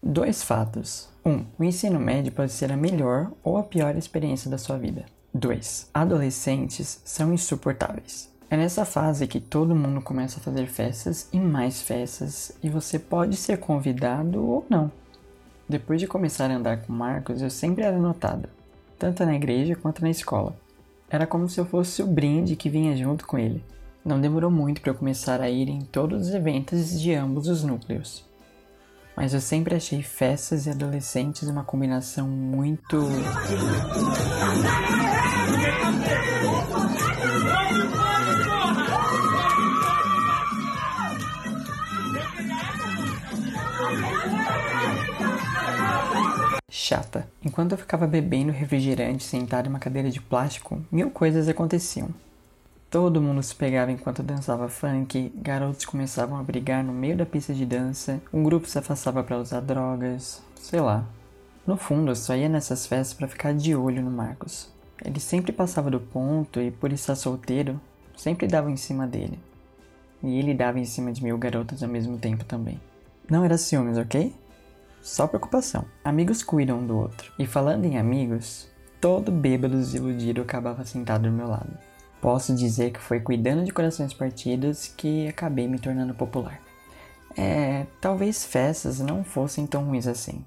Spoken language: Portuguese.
Dois fatos. 1. Um, o ensino médio pode ser a melhor ou a pior experiência da sua vida. 2. Adolescentes são insuportáveis. É nessa fase que todo mundo começa a fazer festas e mais festas, e você pode ser convidado ou não. Depois de começar a andar com Marcos, eu sempre era notado, tanto na igreja quanto na escola. Era como se eu fosse o brinde que vinha junto com ele. Não demorou muito para eu começar a ir em todos os eventos de ambos os núcleos. Mas eu sempre achei festas e adolescentes uma combinação muito. chata. Enquanto eu ficava bebendo refrigerante sentado em uma cadeira de plástico, mil coisas aconteciam. Todo mundo se pegava enquanto dançava funk, garotos começavam a brigar no meio da pista de dança, um grupo se afastava para usar drogas, sei lá. No fundo, eu só ia nessas festas para ficar de olho no Marcos. Ele sempre passava do ponto e, por estar solteiro, sempre dava em cima dele. E ele dava em cima de mil garotas ao mesmo tempo também. Não era ciúmes, ok? Só preocupação. Amigos cuidam um do outro. E falando em amigos, todo bêbado desiludido acabava sentado do meu lado. Posso dizer que foi cuidando de corações partidos que acabei me tornando popular. É, talvez festas não fossem tão ruins assim.